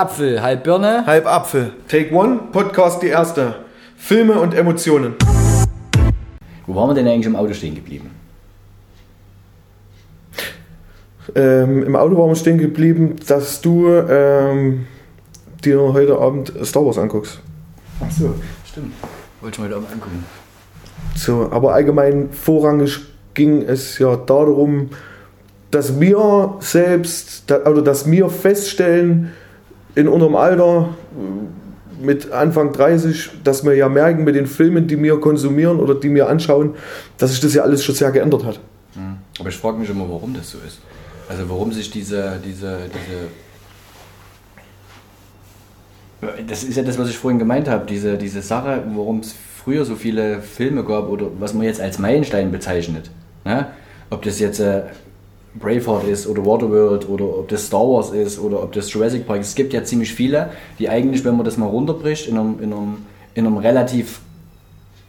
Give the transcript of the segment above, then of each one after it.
Apfel, halb Birne. Halb Apfel. Take One, Podcast die erste. Filme und Emotionen. Wo waren wir denn eigentlich im Auto stehen geblieben? Ähm, Im Auto waren wir stehen geblieben, dass du ähm, dir heute Abend Star Wars anguckst. Ach so, stimmt. Wollte ich mal heute Abend angucken. So, aber allgemein vorrangig ging es ja darum, dass wir selbst oder dass wir feststellen in unserem Alter mit Anfang 30, dass wir ja merken mit den Filmen, die wir konsumieren oder die wir anschauen, dass sich das ja alles schon sehr geändert hat. Aber ich frage mich immer, warum das so ist. Also warum sich diese, diese, diese. Das ist ja das, was ich vorhin gemeint habe, diese, diese Sache, warum es früher so viele Filme gab oder was man jetzt als Meilenstein bezeichnet. Ne? Ob das jetzt äh, Braveheart ist oder Waterworld oder ob das Star Wars ist oder ob das Jurassic Park ist. Es gibt ja ziemlich viele, die eigentlich, wenn man das mal runterbricht, in einem, in einem, in einem relativ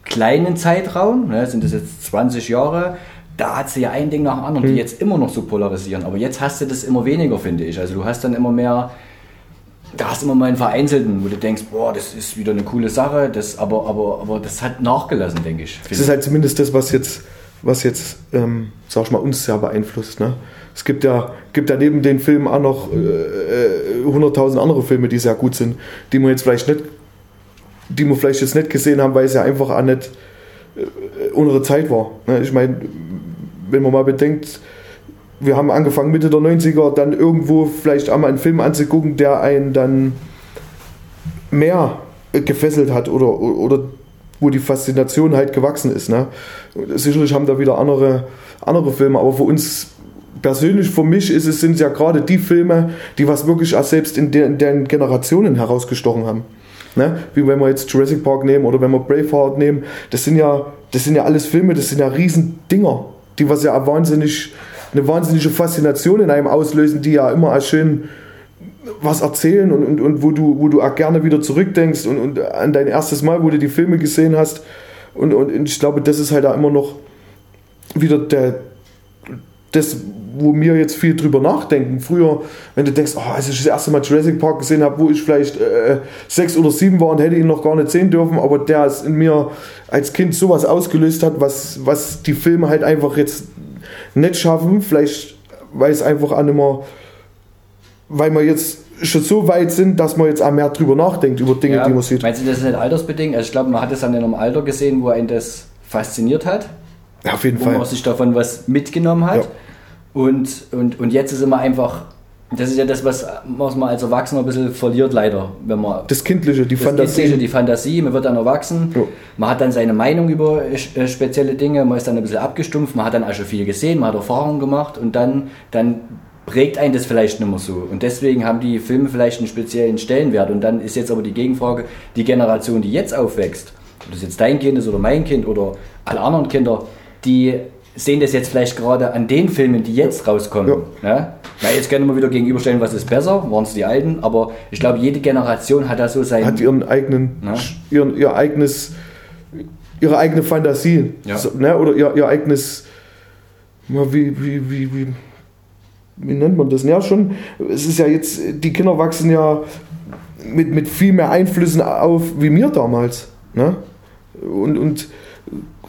kleinen Zeitraum, ne, sind das jetzt 20 Jahre, da hat sie ja ein Ding nach dem anderen, die jetzt immer noch so polarisieren. Aber jetzt hast du das immer weniger, finde ich. Also du hast dann immer mehr, da hast du immer mal einen vereinzelten, wo du denkst, boah, das ist wieder eine coole Sache, das, aber, aber, aber das hat nachgelassen, denke ich. Das ist halt zumindest das, was jetzt, was jetzt, ähm, sag ich mal, uns sehr beeinflusst. Ne? Es gibt ja, gibt ja neben den Filmen auch noch äh, äh, 100.000 andere Filme, die sehr gut sind, die man jetzt vielleicht nicht, die wir vielleicht jetzt nicht gesehen haben, weil es ja einfach auch nicht äh, unsere Zeit war. Ne? Ich meine, wenn man mal bedenkt, wir haben angefangen Mitte der 90er, dann irgendwo vielleicht einmal einen Film anzugucken, der einen dann mehr äh, gefesselt hat oder, oder wo die Faszination halt gewachsen ist. Ne? Sicherlich haben da wieder andere, andere Filme, aber für uns persönlich, für mich ist es, sind es ja gerade die Filme, die was wirklich auch selbst in, der, in den Generationen herausgestochen haben. Ne? Wie wenn wir jetzt Jurassic Park nehmen oder wenn wir Braveheart nehmen, das sind ja, das sind ja alles Filme, das sind ja riesen Dinger, die was ja wahnsinnig, eine wahnsinnige Faszination in einem auslösen, die ja immer schön was erzählen und, und, und wo, du, wo du auch gerne wieder zurückdenkst und, und an dein erstes Mal, wo du die Filme gesehen hast. Und, und ich glaube, das ist halt auch immer noch wieder der, das, wo wir jetzt viel drüber nachdenken. Früher, wenn du denkst, oh, als ich das erste Mal Jurassic Park gesehen habe, wo ich vielleicht äh, sechs oder sieben war und hätte ihn noch gar nicht sehen dürfen, aber der es in mir als Kind sowas ausgelöst hat, was, was die Filme halt einfach jetzt nicht schaffen. Vielleicht, weil es einfach nicht mehr, weil wir jetzt schon so weit sind, dass man jetzt auch mehr drüber nachdenkt, über Dinge, Ja, die man sieht. Meinst du, das ist nicht altersbedingt? Also ich glaube, man hat es dann in einem Alter gesehen, wo einen das fasziniert hat, Ja, auf jeden wo Fall. man sich davon was mitgenommen hat. Ja. Und, und, und jetzt ist immer einfach, das ist ja das, was, was man als Erwachsener ein bisschen verliert, leider. Wenn man Das Kindliche, die das Fantasie. Kindliche, die Fantasie, man wird dann erwachsen, Ja. man hat dann seine Meinung über äh, spezielle Dinge, man ist dann ein bisschen abgestumpft, man hat dann auch schon viel gesehen, man hat Erfahrungen gemacht und dann, dann prägt einen das vielleicht nicht mehr so. Und deswegen haben die Filme vielleicht einen speziellen Stellenwert. Und dann ist jetzt aber die Gegenfrage, die Generation, die jetzt aufwächst, ob das jetzt dein Kind ist oder mein Kind oder alle anderen Kinder, die sehen das jetzt vielleicht gerade an den Filmen, die jetzt rauskommen. Ja. Weil jetzt können wir wieder gegenüberstellen, was ist besser, waren es die alten, aber ich glaube, jede Generation hat da so sein... hat ihren eigenen, Ja. ihren, ihr eigenes, ihre eigene Fantasie, Ja. so, ne? oder ihr, ihr eigenes, ja, wie, wie, wie, wie, wie nennt man das? Ja, schon, es ist ja jetzt, die Kinder wachsen ja mit, mit viel mehr Einflüssen auf, wie mir damals. Ne? Und, und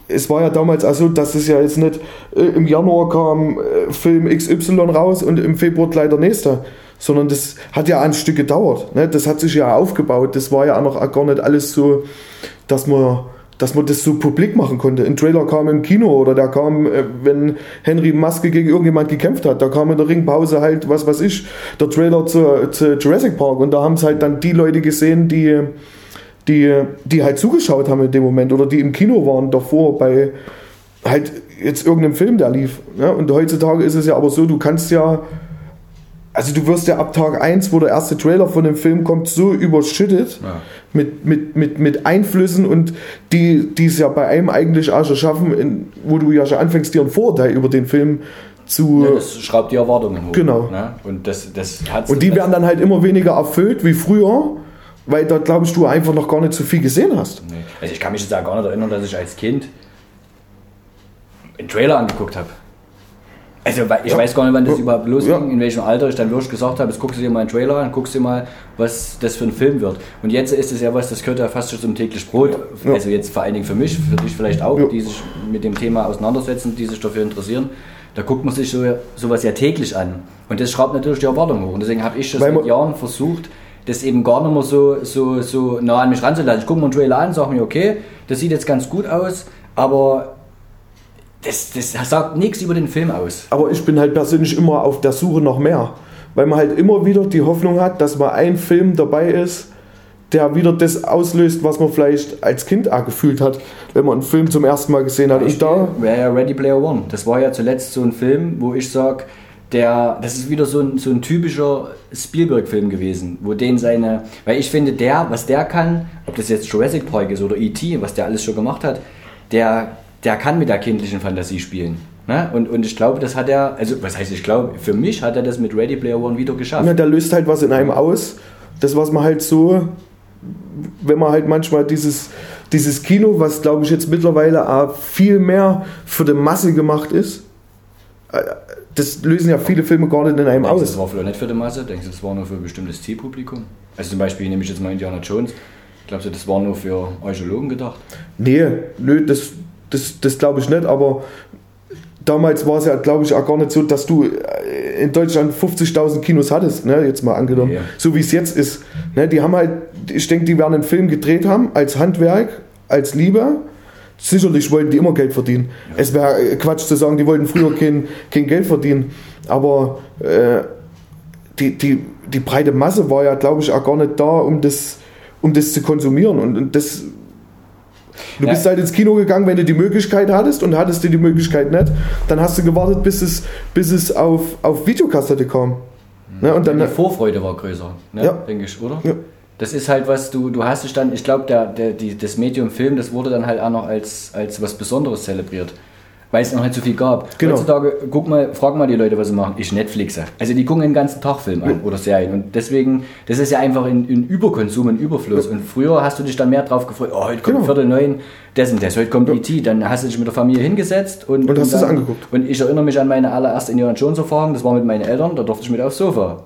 es war ja damals auch so, dass es ja jetzt nicht äh, im Januar kam äh, Film XY raus und im Februar gleich der nächste, sondern das hat ja ein Stück gedauert. Ne? Das hat sich ja aufgebaut. Das war ja auch noch gar nicht alles so, dass man, dass man das so publik machen konnte. Ein Trailer kam im Kino oder der kam, äh, wenn Henry Maske gegen irgendjemand gekämpft hat, da kam in der Ringpause halt, was weiß ich, der Trailer zu, zu Jurassic Park und da haben es halt dann die Leute gesehen, die die, die halt zugeschaut haben in dem Moment oder die im Kino waren davor bei halt jetzt irgendeinem Film, der lief. Ja? Und heutzutage ist es ja aber so, du kannst ja, also du wirst ja ab Tag 1, wo der erste Trailer von dem Film kommt, so überschüttet Ja. mit, mit, mit, mit Einflüssen und die, die es ja bei einem eigentlich auch schon schaffen, in, wo du ja schon anfängst, dir ein Vorurteil über den Film zu... Ja, das schraubt die Erwartungen hoch. Genau. Ne? Und das, das und die werden dann halt immer weniger erfüllt wie früher, weil da glaubst du einfach noch gar nicht so viel gesehen hast. Nee. Also ich kann mich jetzt auch gar nicht erinnern, dass ich als Kind einen Trailer angeguckt habe. Also ich Ja. weiß gar nicht, wann das Ja. überhaupt losging, in welchem Alter ich dann wirklich gesagt habe, jetzt guckst du dir mal einen Trailer an, guckst dir mal, was das für ein Film wird. Und jetzt ist es ja was, das gehört ja fast schon zum täglich Brot. Ja. Also jetzt vor allen Dingen für mich, für dich vielleicht auch, die sich mit dem Thema auseinandersetzen, die sich dafür interessieren. Da guckt man sich so, sowas ja täglich an. Und das schraubt natürlich die Erwartung hoch. Und deswegen habe ich schon Weil seit Jahren versucht, das eben gar nicht mehr so, so, so nah an mich ranzulassen. Ich gucke mir einen Trailer an, sage mir, okay, das sieht jetzt ganz gut aus, aber das, das sagt nichts über den Film aus. Aber ich bin halt persönlich immer auf der Suche nach mehr. Weil man halt immer wieder die Hoffnung hat, dass mal ein Film dabei ist, der wieder das auslöst, was man vielleicht als Kind auch gefühlt hat, wenn man einen Film zum ersten Mal gesehen hat. Und da, wäre ja Ready Player One. Das war ja zuletzt so ein Film, wo ich sage, der, das ist wieder so ein, so ein typischer Spielberg-Film gewesen, wo den seine, weil ich finde, der, was der kann, ob das jetzt Jurassic Park ist oder E.T., was der alles schon gemacht hat, der, der kann mit der kindlichen Fantasie spielen. Ne? Und, und ich glaube, das hat er, also was heißt ich glaube, für mich hat er das mit Ready Player One wieder geschafft. ja, der löst halt was in einem aus. Das, was man halt so, wenn man halt manchmal dieses, dieses Kino, was glaube ich jetzt mittlerweile auch viel mehr für die Masse gemacht ist, äh, das lösen ja viele Filme gar nicht in einem Denkst aus. das war vielleicht nicht für die Masse? Denkst du, das war nur für ein bestimmtes Zielpublikum? Also zum Beispiel nehme ich jetzt mal Indiana Jones. Glaubst du, das war nur für Archäologen gedacht? Nee, nö, das, das, das glaube ich nicht, aber damals war es ja, glaube ich, auch gar nicht so, dass du äh, in Deutschland 50.000 Kinos hattest, ne, jetzt mal angenommen, Ja. so wie es jetzt ist. Ne, die haben halt, ich denke, die werden einen Film gedreht haben, als Handwerk, als Liebe. Sicherlich wollten die immer Geld verdienen. Es wäre äh, Quatsch zu sagen, die wollten früher kein, kein Geld verdienen. Aber äh, die, die, die breite Masse war ja, glaube ich, auch gar nicht da, um das, um das zu konsumieren. Und, und das, du Ja. bist halt ins Kino gegangen, wenn du die Möglichkeit hattest und hattest du die Möglichkeit nicht, dann hast du gewartet, bis es, bis es auf, auf Videokassette kam. Ne, und dann, die Vorfreude war größer, ne? Ja. denke ich, oder? Ja. Das ist halt was, du, du hast dich dann, ich glaube, der, der, die, das Medium Film, das wurde dann halt auch noch als, als was Besonderes zelebriert. Weil es noch nicht so viel gab. Genau. Heutzutage, guck mal, frag mal die Leute, was sie machen. Ich Netflixe. Also die gucken den ganzen Tag Film an oder Serien. Und deswegen, das ist ja einfach ein, ein Überkonsum, ein Überfluss. Und früher hast du dich dann mehr drauf gefreut, oh, heute kommt Genau. Viertel neun, das und das, heute kommt E.T., dann hast du dich mit der Familie hingesetzt und, Und hast dann, es angeguckt. Und ich erinnere mich an meine allererste Indiana Jones Erfahrung, das war mit meinen Eltern, da durfte ich mit aufs Sofa.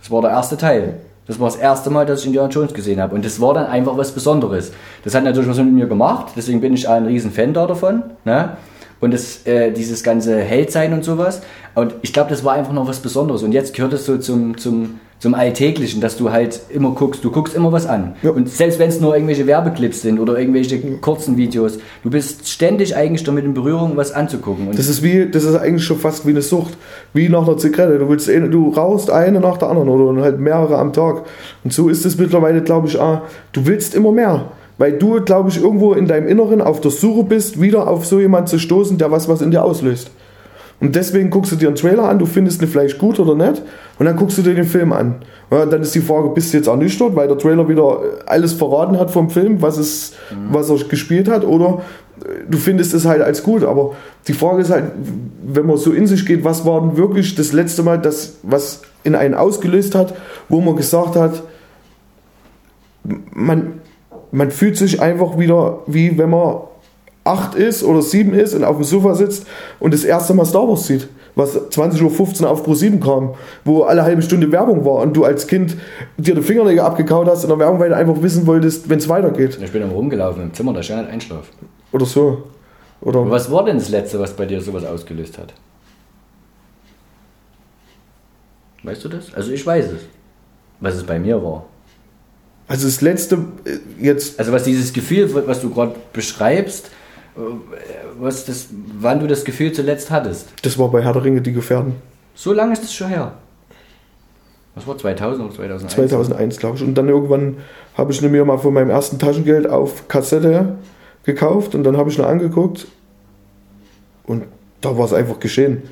Das war der erste Teil. Das war das erste Mal, dass ich Indiana Jones gesehen habe. Und das war dann einfach was Besonderes. Das hat natürlich was mit mir gemacht, deswegen bin ich ein riesen Fan da davon. Ne? Und das, äh, dieses ganze Heldsein und sowas. Und ich glaube, das war einfach noch was Besonderes. Und jetzt gehört es so zum, zum, zum Alltäglichen, dass du halt immer guckst. Du guckst immer was an. Ja. Und selbst wenn es nur irgendwelche Werbeclips sind oder irgendwelche kurzen Videos, du bist ständig eigentlich damit in Berührung, was anzugucken. Und das ist wie, das ist eigentlich schon fast wie eine Sucht, wie nach einer Zigarette. Du willst, du rauchst eine nach der anderen oder halt mehrere am Tag. Und so ist es mittlerweile, glaube ich, auch. Du willst immer mehr. Weil du, glaube ich, irgendwo in deinem Inneren auf der Suche bist, wieder auf so jemanden zu stoßen, der was, was in dir auslöst. Und deswegen guckst du dir einen Trailer an, du findest ihn vielleicht gut oder nicht, und dann guckst du dir den Film an. Ja, dann ist die Frage, bist du jetzt ernüchtert, weil der Trailer wieder alles verraten hat vom Film, was, es, was er gespielt hat, oder äh, du findest es halt als gut. Aber die Frage ist halt, wenn man so in sich geht, was war denn wirklich das letzte Mal, das, was in einen ausgelöst hat, wo man gesagt hat, man, man fühlt sich einfach wieder, wie wenn man acht ist oder sieben ist und auf dem Sofa sitzt und das erste Mal Star Wars sieht, was 20.15 Uhr auf Pro 7 kam, wo alle halbe Stunde Werbung war und du als Kind dir die Fingernägel abgekaut hast in der Werbung, weil du einfach wissen wolltest, wenn es weitergeht. ich bin dann rumgelaufen im Zimmer, da stand halt Einschlaf. Oder so. Oder Was war denn das Letzte, was bei dir sowas ausgelöst hat? Weißt du das? Also ich weiß es. Was es bei mir war. Also das letzte äh, jetzt, Also was dieses Gefühl, was du gerade beschreibst, äh, was das, wann du das Gefühl zuletzt hattest. das war bei Herr der Ringe, die Gefährden. So lange ist es schon her. Was war 2000 oder 2001? 2001, glaube ich. Und dann irgendwann habe ich mir mal von meinem ersten Taschengeld auf Kassette gekauft und dann habe ich noch angeguckt und da war es einfach geschehen.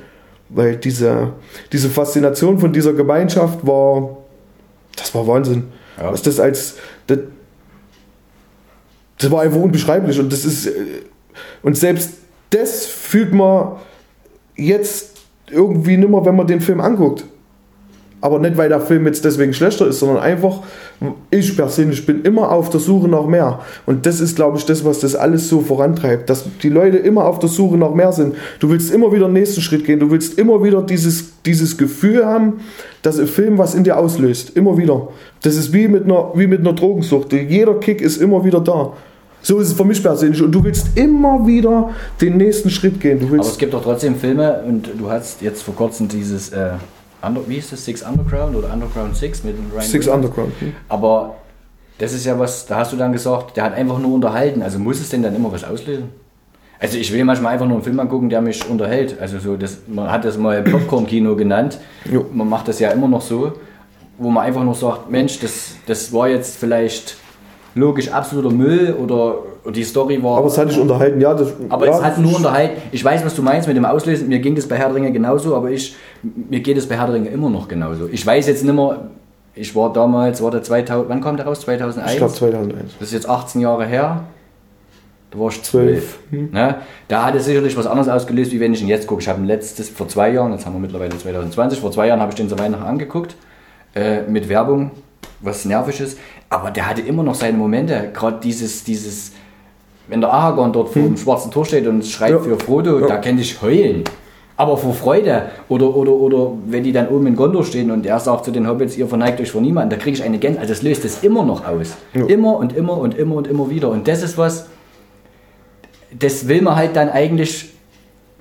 Weil diese, diese Faszination von dieser Gemeinschaft war, das war Wahnsinn. Ja. Was das als, das, das war einfach unbeschreiblich und das ist, äh, und selbst das fühlt man jetzt irgendwie nimmer, wenn man den Film anguckt. Aber nicht, weil der Film jetzt deswegen schlechter ist, sondern einfach, ich persönlich bin immer auf der Suche nach mehr. Und das ist, glaube ich, das, was das alles so vorantreibt, dass die Leute immer auf der Suche nach mehr sind. Du willst immer wieder den nächsten Schritt gehen, du willst immer wieder dieses, dieses Gefühl haben, dass ein Film was in dir auslöst. Immer wieder. Das ist wie mit einer, wie mit einer Drogensucht. Jeder Kick ist immer wieder da. So ist es für mich persönlich. Und du willst immer wieder den nächsten Schritt gehen. Du willst Aber es gibt doch trotzdem Filme und du hast jetzt vor kurzem dieses, äh, Under, wie hieß das, Six Underground oder Underground Six mit Ryan Six Reynolds? Underground. Hm? Aber das ist ja was, da hast du dann gesagt, der hat einfach nur unterhalten. Also muss es denn dann immer was auslösen? Also ich will manchmal einfach nur einen Film angucken, der mich unterhält. Also so, das, man hat das mal Popcorn-Kino genannt. Jo. Man macht das ja immer noch so, wo man einfach nur sagt, Mensch, das, das war jetzt vielleicht logisch absoluter Müll oder die Story war... Aber es hat dich unterhalten, ja. Das, Aber ja, es hat nur unterhalten. Ich weiß, was du meinst mit dem Auslösen. Mir ging das bei Herr der Ringe genauso, aber ich, mir geht es bei Herr der Ringe immer noch genauso. Ich weiß jetzt nicht mehr, ich war damals, war der 2000, wann kam der raus? 2001? Ich glaube 2001. Das ist jetzt 18 Jahre her. Da war ich 12. Zwölf. Hm. Ne? Da hat es sicherlich was anderes ausgelöst, wie wenn ich ihn jetzt gucke. Ich habe ihn letztes, vor zwei Jahren, jetzt haben wir mittlerweile 2020, vor zwei Jahren habe ich den zu Weihnachten angeguckt, äh, mit Werbung, was nervig ist. Aber der hatte immer noch seine Momente. Gerade dieses, dieses, wenn der Aragorn dort vor dem schwarzen Tor steht und schreit Hm. Ja. für Frodo, Ja. da könnte ich heulen. Aber vor Freude. Oder, oder, oder wenn die dann oben in Gondor stehen und er sagt zu den Hobbits, ihr verneigt euch vor niemanden, da kriege ich eine Gänsehaut. Also das löst es immer noch aus. Ja. Immer und immer und immer und immer wieder. Und das ist was, das will man halt dann eigentlich,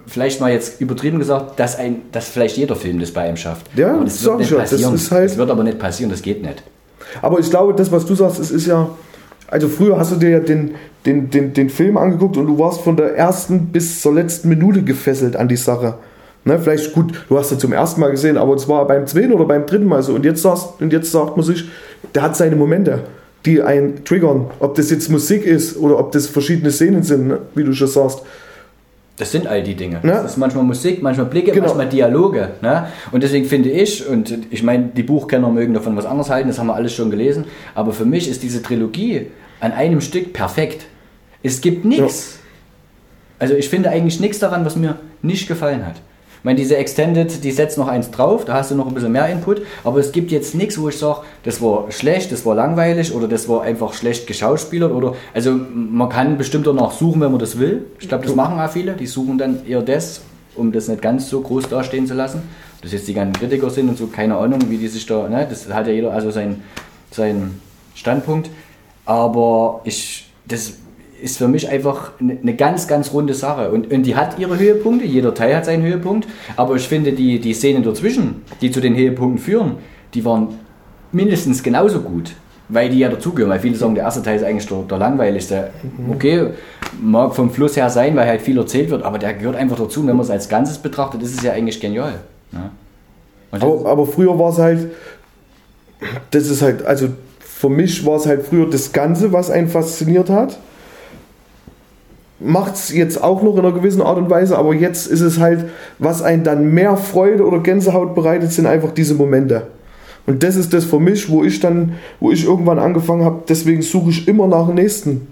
vielleicht mal jetzt übertrieben gesagt, dass, ein, dass vielleicht jeder Film das bei einem schafft. Ja, aber das wird ich nicht ja. Das passieren. ist halt- das wird aber nicht passieren, das geht nicht. Aber ich glaube, das, was du sagst, es ist ja. Also früher hast du dir ja den, den, den, den Film angeguckt und du warst von der ersten bis zur letzten Minute gefesselt an die Sache. Ne, vielleicht gut, du hast ihn zum ersten Mal gesehen, aber es war beim zweiten oder beim dritten Mal so. Und jetzt, sagst, und jetzt sagt man sich, der hat seine Momente, die einen triggern. Ob das jetzt Musik ist oder ob das verschiedene Szenen sind, ne, wie du schon sagst. Das sind all die Dinge. Ja. Das ist manchmal Musik, manchmal Blicke, Genau. manchmal Dialoge. Ne? Und deswegen finde ich, und ich meine, die Buchkenner mögen davon was anderes halten, das haben wir alles schon gelesen, aber für mich ist diese Trilogie an einem Stück perfekt. Es gibt nichts. Also ich finde eigentlich nichts daran, was mir nicht gefallen hat. Ich meine, diese Extended, die setzt noch eins drauf, da hast du noch ein bisschen mehr Input, aber es gibt jetzt nichts, wo ich sage, das war schlecht, das war langweilig oder das war einfach schlecht geschauspielert oder, also man kann bestimmt danach suchen, wenn man das will. Ich glaube, das machen auch viele, die suchen dann eher das, um das nicht ganz so groß dastehen zu lassen. Ob Das jetzt die ganzen Kritiker sind und so, keine Ahnung, wie die sich da, ne, das hat ja jeder also seinen sein Standpunkt, aber ich, das ist für mich einfach eine eine ganz, ganz runde Sache. Und, und die hat ihre Höhepunkte, jeder Teil hat seinen Höhepunkt, aber ich finde, die, die Szenen dazwischen, die zu den Höhepunkten führen, die waren mindestens genauso gut. Weil die ja dazugehören, weil viele sagen, der erste Teil ist eigentlich der, der langweiligste. Okay, mag vom Fluss her sein, weil halt viel erzählt wird, aber der gehört einfach dazu. Und wenn man es als Ganzes betrachtet, ist es ja eigentlich genial. Ja. Aber, aber früher war es halt, das ist halt, also für mich war es halt früher das Ganze, was einen fasziniert hat. Macht es jetzt auch noch in einer gewissen Art und Weise, aber jetzt ist es halt, was einen dann mehr Freude oder Gänsehaut bereitet, sind einfach diese Momente. Und das ist das für mich, wo ich dann, wo ich irgendwann angefangen habe, deswegen suche ich immer nach dem nächsten.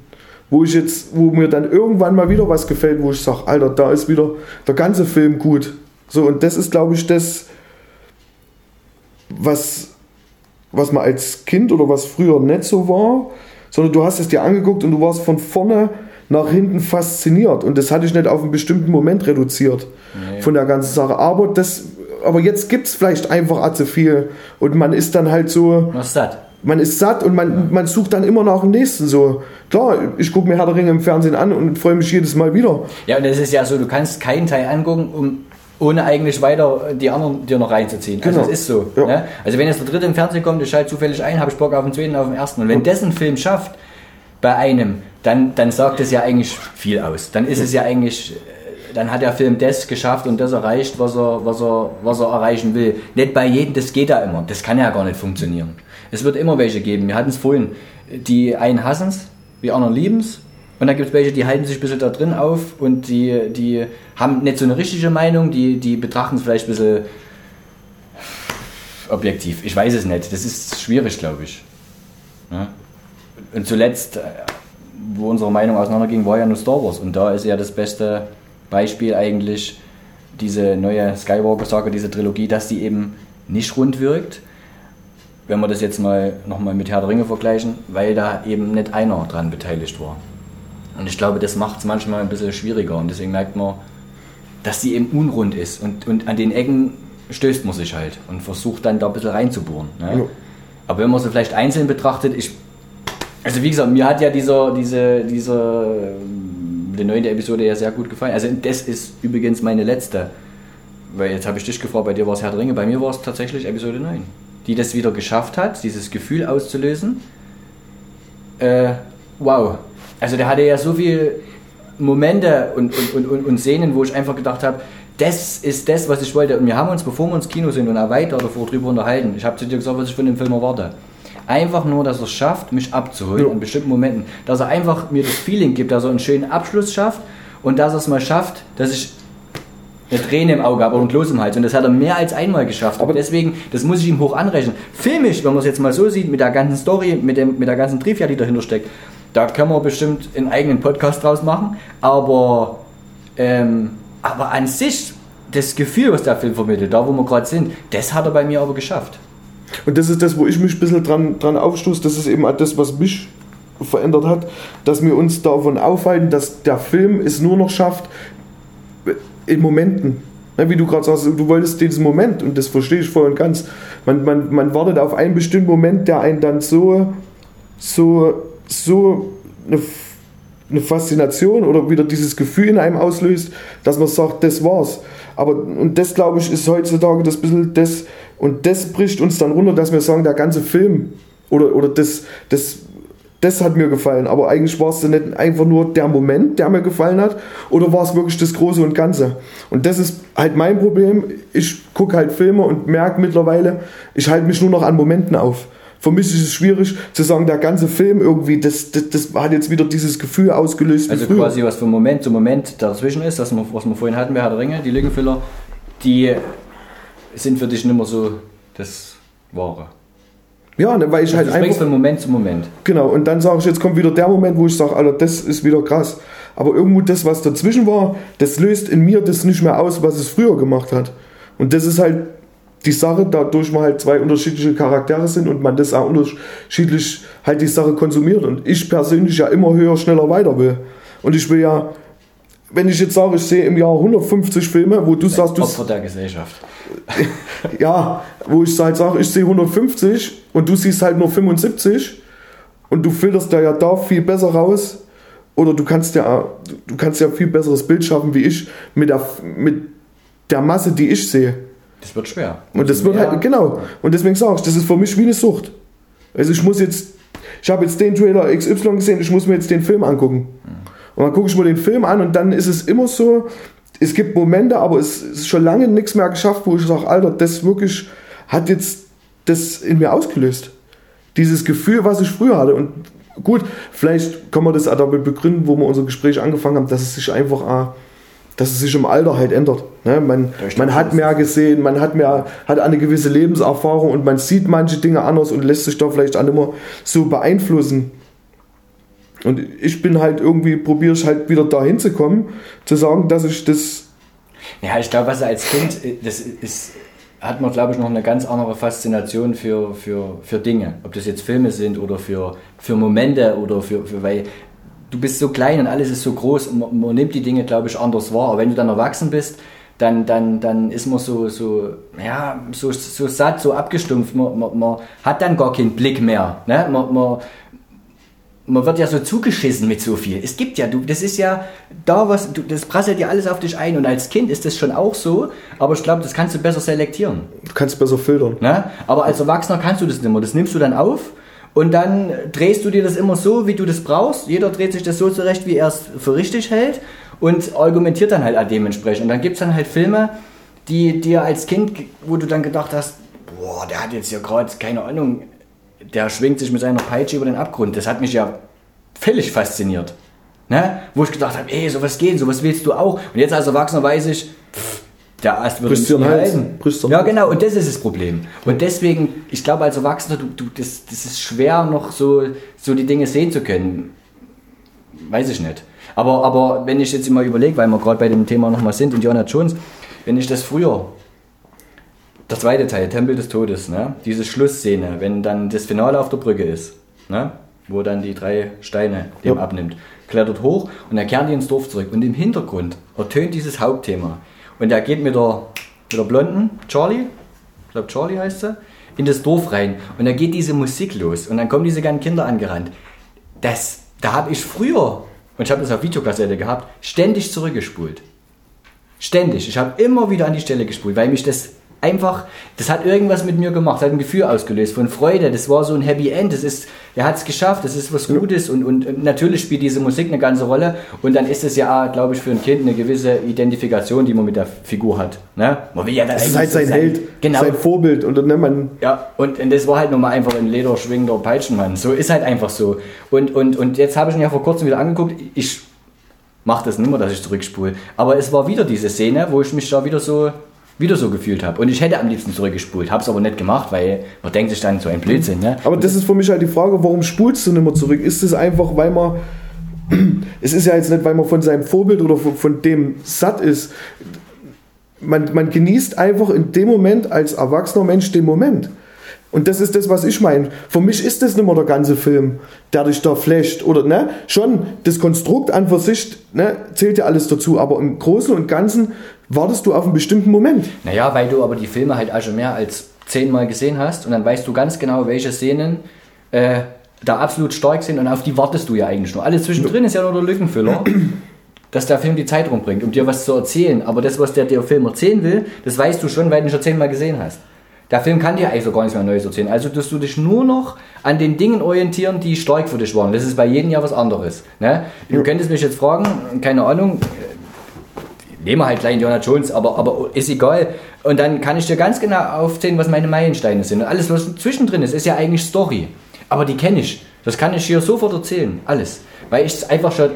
Wo ich jetzt, wo mir dann irgendwann mal wieder was gefällt, wo ich sage, Alter, da ist wieder der ganze Film gut. So, und das ist, glaube ich, das, was, was man als Kind oder was früher nicht so war, sondern du hast es dir angeguckt und du warst von vorne nach hinten fasziniert. Und das hatte ich nicht auf einen bestimmten Moment reduziert Nee. von der ganzen Sache. Aber, das, aber jetzt gibt es vielleicht einfach zu viel und man ist dann halt so, was ist das? man ist satt und man, man sucht dann immer nach dem nächsten. So, klar, ich gucke mir Herr der Ringe im Fernsehen an und freue mich jedes Mal wieder. Ja, und das ist ja so, du kannst keinen Teil angucken, um ohne eigentlich weiter die anderen dir noch reinzuziehen. Also Genau. das ist so. Ja. Ne? Also wenn jetzt der dritte im Fernsehen kommt, ich schalte zufällig ein, habe ich Bock auf den zweiten, auf den ersten. Und wenn das ein Film schafft, bei einem, dann, dann sagt es ja eigentlich viel aus. Dann ist es ja eigentlich, äh, dann hat der Film das geschafft und das erreicht, was er, was er, was er erreichen will. Nicht bei jedem, das geht ja immer. Das kann ja gar nicht funktionieren. Es wird immer welche geben. Wir hatten es vorhin. Die einen hassen es, die anderen lieben es. Und dann gibt es welche, die halten sich ein bisschen da drin auf und die, die haben nicht so eine richtige Meinung, die, die betrachten es vielleicht ein bisschen objektiv. Ich weiß es nicht. Das ist schwierig, glaube ich. Ja? Und zuletzt, äh, wo unsere Meinung auseinanderging, war ja nur Star Wars. Und da ist ja das beste Beispiel eigentlich diese neue Skywalker-Saga, diese Trilogie, dass die eben nicht rund wirkt. Wenn wir das jetzt mal nochmal mit Herr der Ringe vergleichen, weil da eben nicht einer dran beteiligt war. Und ich glaube, das macht es manchmal ein bisschen schwieriger und deswegen merkt man, dass die eben unrund ist und, und an den Ecken stößt man sich halt und versucht dann da ein bisschen reinzubohren. Ne? Ja. Aber wenn man sie vielleicht einzeln betrachtet, ich, also wie gesagt, mir hat ja dieser, diese, dieser, die neunte Episode ja sehr gut gefallen. Also das ist übrigens meine letzte, weil jetzt habe ich dich gefragt, bei dir war es Herr Ringe, bei mir war es tatsächlich Episode 9, die das wieder geschafft hat, dieses Gefühl auszulösen. Äh, wow. Also der hatte ja so viele Momente und, und, und, und Szenen, wo ich einfach gedacht habe, das ist das, was ich wollte. Und wir haben uns, bevor wir ins Kino sind und auch weiter davor drüber unterhalten, ich habe zu dir gesagt, was ich von dem Film erwarte. Einfach nur, dass er es schafft, mich abzuholen ja. in bestimmten Momenten. Dass er einfach mir das Feeling gibt, dass er einen schönen Abschluss schafft und dass er es mal schafft, dass ich eine Träne im Auge habe ein Kloß im Hals. Und das hat er mehr als einmal geschafft. Aber deswegen, das muss ich ihm hoch anrechnen. Filmisch, wenn man es jetzt mal so sieht, mit der ganzen Story, mit, dem, mit der ganzen Trivia, die dahinter steckt, da können wir bestimmt einen eigenen Podcast draus machen. Aber ähm, aber an sich, das Gefühl, was der Film vermittelt, da wo wir gerade sind, das hat er bei mir aber geschafft. Und das ist das, wo ich mich ein bisschen dran, dran aufstoße. Das ist eben das, was mich verändert hat, dass wir uns davon aufhalten, dass der Film es nur noch schafft, in Momenten. Wie du gerade sagst, du wolltest diesen Moment, und das verstehe ich voll und ganz. Man, man, man wartet auf einen bestimmten Moment, der einen dann so, so, so eine eine Faszination oder wieder dieses Gefühl in einem auslöst, dass man sagt, das war's. Aber und das glaube ich ist heutzutage das bisschen das und das bricht uns dann runter, dass wir sagen, der ganze Film oder, oder das, das, das hat mir gefallen. Aber eigentlich war es dann nicht einfach nur der Moment, der mir gefallen hat, oder war es wirklich das Große und Ganze. Und das ist halt mein Problem. Ich gucke halt Filme und merke mittlerweile, ich halte mich nur noch an Momenten auf für mich ist es schwierig zu sagen, der ganze Film irgendwie, das, das, das hat jetzt wieder dieses Gefühl ausgelöst. Also quasi was von Moment zu Moment dazwischen ist, das, was wir vorhin hatten bei Herr der Ringe, die Lückenfüller, die sind für dich nicht mehr so das Wahre. Ja, ne, weil ich also halt einfach. von Moment zu Moment. Genau, und dann sage ich, jetzt kommt wieder der Moment, wo ich sage, Alter, das ist wieder krass. Aber irgendwo das, was dazwischen war, das löst in mir das nicht mehr aus, was es früher gemacht hat. Und das ist halt die Sache, dadurch man halt zwei unterschiedliche Charaktere sind und man das auch unterschiedlich halt die Sache konsumiert. Und ich persönlich ja immer höher, schneller weiter will. Und ich will ja, wenn ich jetzt sage, ich sehe im Jahr 150 Filme, wo du sagst, du. Opfer der Gesellschaft. ja, wo ich halt sage, ich sehe 150 und du siehst halt nur 75 und du filterst da ja da viel besser raus. Oder du kannst ja, du kannst ja viel besseres Bild schaffen wie ich mit der, mit der Masse, die ich sehe. Das wird schwer. Und das wird halt, genau. Und deswegen sage ich, das ist für mich wie eine Sucht. Also ich muss jetzt, ich habe jetzt den Trailer XY gesehen, ich muss mir jetzt den Film angucken. Und dann gucke ich mir den Film an und dann ist es immer so, es gibt Momente, aber es ist schon lange nichts mehr geschafft, wo ich sage, Alter, das wirklich hat jetzt das in mir ausgelöst. Dieses Gefühl, was ich früher hatte. Und gut, vielleicht kann man das auch damit begründen, wo wir unser Gespräch angefangen haben, dass es sich einfach auch dass es sich im Alter halt ändert. Ne? Man, man hat mehr gesehen, man hat mehr, hat eine gewisse Lebenserfahrung und man sieht manche Dinge anders und lässt sich da vielleicht auch mehr so beeinflussen. Und ich bin halt irgendwie, probiere ich halt wieder dahin zu kommen, zu sagen, dass ich das. Ja, ich glaube, was als Kind, das ist, hat man, glaube ich, noch eine ganz andere Faszination für, für, für Dinge. Ob das jetzt Filme sind oder für, für Momente oder für, für weil du bist so klein und alles ist so groß und man, man nimmt die Dinge, glaube ich, anders wahr. Aber wenn du dann erwachsen bist, dann, dann, dann ist man so, so, ja, so, so satt, so abgestumpft. Man, man, man hat dann gar keinen Blick mehr. Ne? Man, man, man wird ja so zugeschissen mit so viel. Es gibt ja, du, das ist ja da was, du, das prasselt ja alles auf dich ein und als Kind ist das schon auch so, aber ich glaube, das kannst du besser selektieren. Du kannst besser filtern. Ne? Aber als Erwachsener kannst du das nicht mehr. Das nimmst du dann auf und dann drehst du dir das immer so, wie du das brauchst. Jeder dreht sich das so zurecht, wie er es für richtig hält und argumentiert dann halt dementsprechend. Und dann gibt es dann halt Filme, die dir als Kind, wo du dann gedacht hast, boah, der hat jetzt ja gerade, keine Ahnung, der schwingt sich mit seiner Peitsche über den Abgrund. Das hat mich ja völlig fasziniert. Ne? Wo ich gedacht habe, ey, sowas geht, sowas willst du auch. Und jetzt als Erwachsener weiß ich, pff, der Ast wird uns halten. Ja, genau, und das ist das Problem. Und deswegen, ich glaube, als Erwachsener, du, du, das, das ist schwer, noch so, so die Dinge sehen zu können. Weiß ich nicht. Aber, aber wenn ich jetzt immer überlege, weil wir gerade bei dem Thema nochmal sind, Indiana Jones, wenn ich das früher Der zweite Teil, Tempel des Todes, ne? Diese Schlussszene, wenn dann das Finale auf der Brücke ist, ne? Wo dann die drei Steine dem Ja. abnimmt. Klettert hoch und er kehrt ins Dorf zurück. Und im Hintergrund ertönt dieses Hauptthema. Und er geht mit der, mit der Blonden, Charlie, ich glaube Charlie heißt sie, in das Dorf rein. Und da geht diese Musik los. Und dann kommen diese ganzen Kinder angerannt. Das, da habe ich früher, und ich habe das auf Videokassette gehabt, ständig zurückgespult. Ständig. Ich habe immer wieder an die Stelle gespult, weil mich das einfach, das hat irgendwas mit mir gemacht, hat ein Gefühl ausgelöst von Freude. Das war so ein Happy End. Das ist, er hat es geschafft, das ist was Gutes und, und natürlich spielt diese Musik eine ganze Rolle. Und dann ist es ja, glaube ich, für ein Kind eine gewisse Identifikation, die man mit der Figur hat. Ne? Man will ja dann Das ist halt sein sein. Held, Genau. sein Vorbild. Und dann nennt man. Ja, und, und das war halt nochmal einfach ein lederschwingender Peitschenmann. So ist halt einfach so. Und, und, und jetzt habe ich ihn ja vor kurzem wieder angeguckt. Ich mache das nicht mehr, dass ich zurückspule. Aber es war wieder diese Szene, wo ich mich da wieder so, wieder so gefühlt habe. Und ich hätte am liebsten zurückgespult, habe es aber nicht gemacht, weil man denkt sich dann so ein Blödsinn. Ne? Aber das ist für mich halt die Frage, warum spulst du nicht mehr zurück? Ist es einfach, weil man. Es ist ja jetzt nicht, weil man von seinem Vorbild oder von, dem satt ist. Man, man genießt einfach in dem Moment als erwachsener Mensch den Moment. Und das ist das, was ich meine. Für mich ist das nicht mehr der ganze Film, der dich da flasht. Oder, ne? Schon, das Konstrukt an für sich ne, zählt ja alles dazu. Aber im Großen und Ganzen wartest du auf einen bestimmten Moment. Naja, weil du aber die Filme halt auch schon mehr als zehnmal gesehen hast und dann weißt du ganz genau, welche Szenen äh, da absolut stark sind und auf die wartest du ja eigentlich nur. Alles zwischendrin ist ja nur der Lückenfüller, dass der Film die Zeit rumbringt, um dir was zu erzählen. Aber das, was der dir Film erzählen will, das weißt du schon, weil du ihn schon zehnmal gesehen hast. Der Film kann dir eigentlich so gar nichts mehr Neues erzählen. Also tust du dich nur noch an den Dingen orientieren, die stark für dich waren. Das ist bei jedem Jahr was anderes. Ne? Du könntest mich jetzt fragen, keine Ahnung, nehmen wir halt gleich Indiana Jones, aber, aber ist egal. Und dann kann ich dir ganz genau aufzählen, was meine Meilensteine sind. Und alles, was zwischendrin ist, ist ja eigentlich Story. Aber die kenne ich. Das kann ich hier sofort erzählen. Alles. Weil ich es einfach schon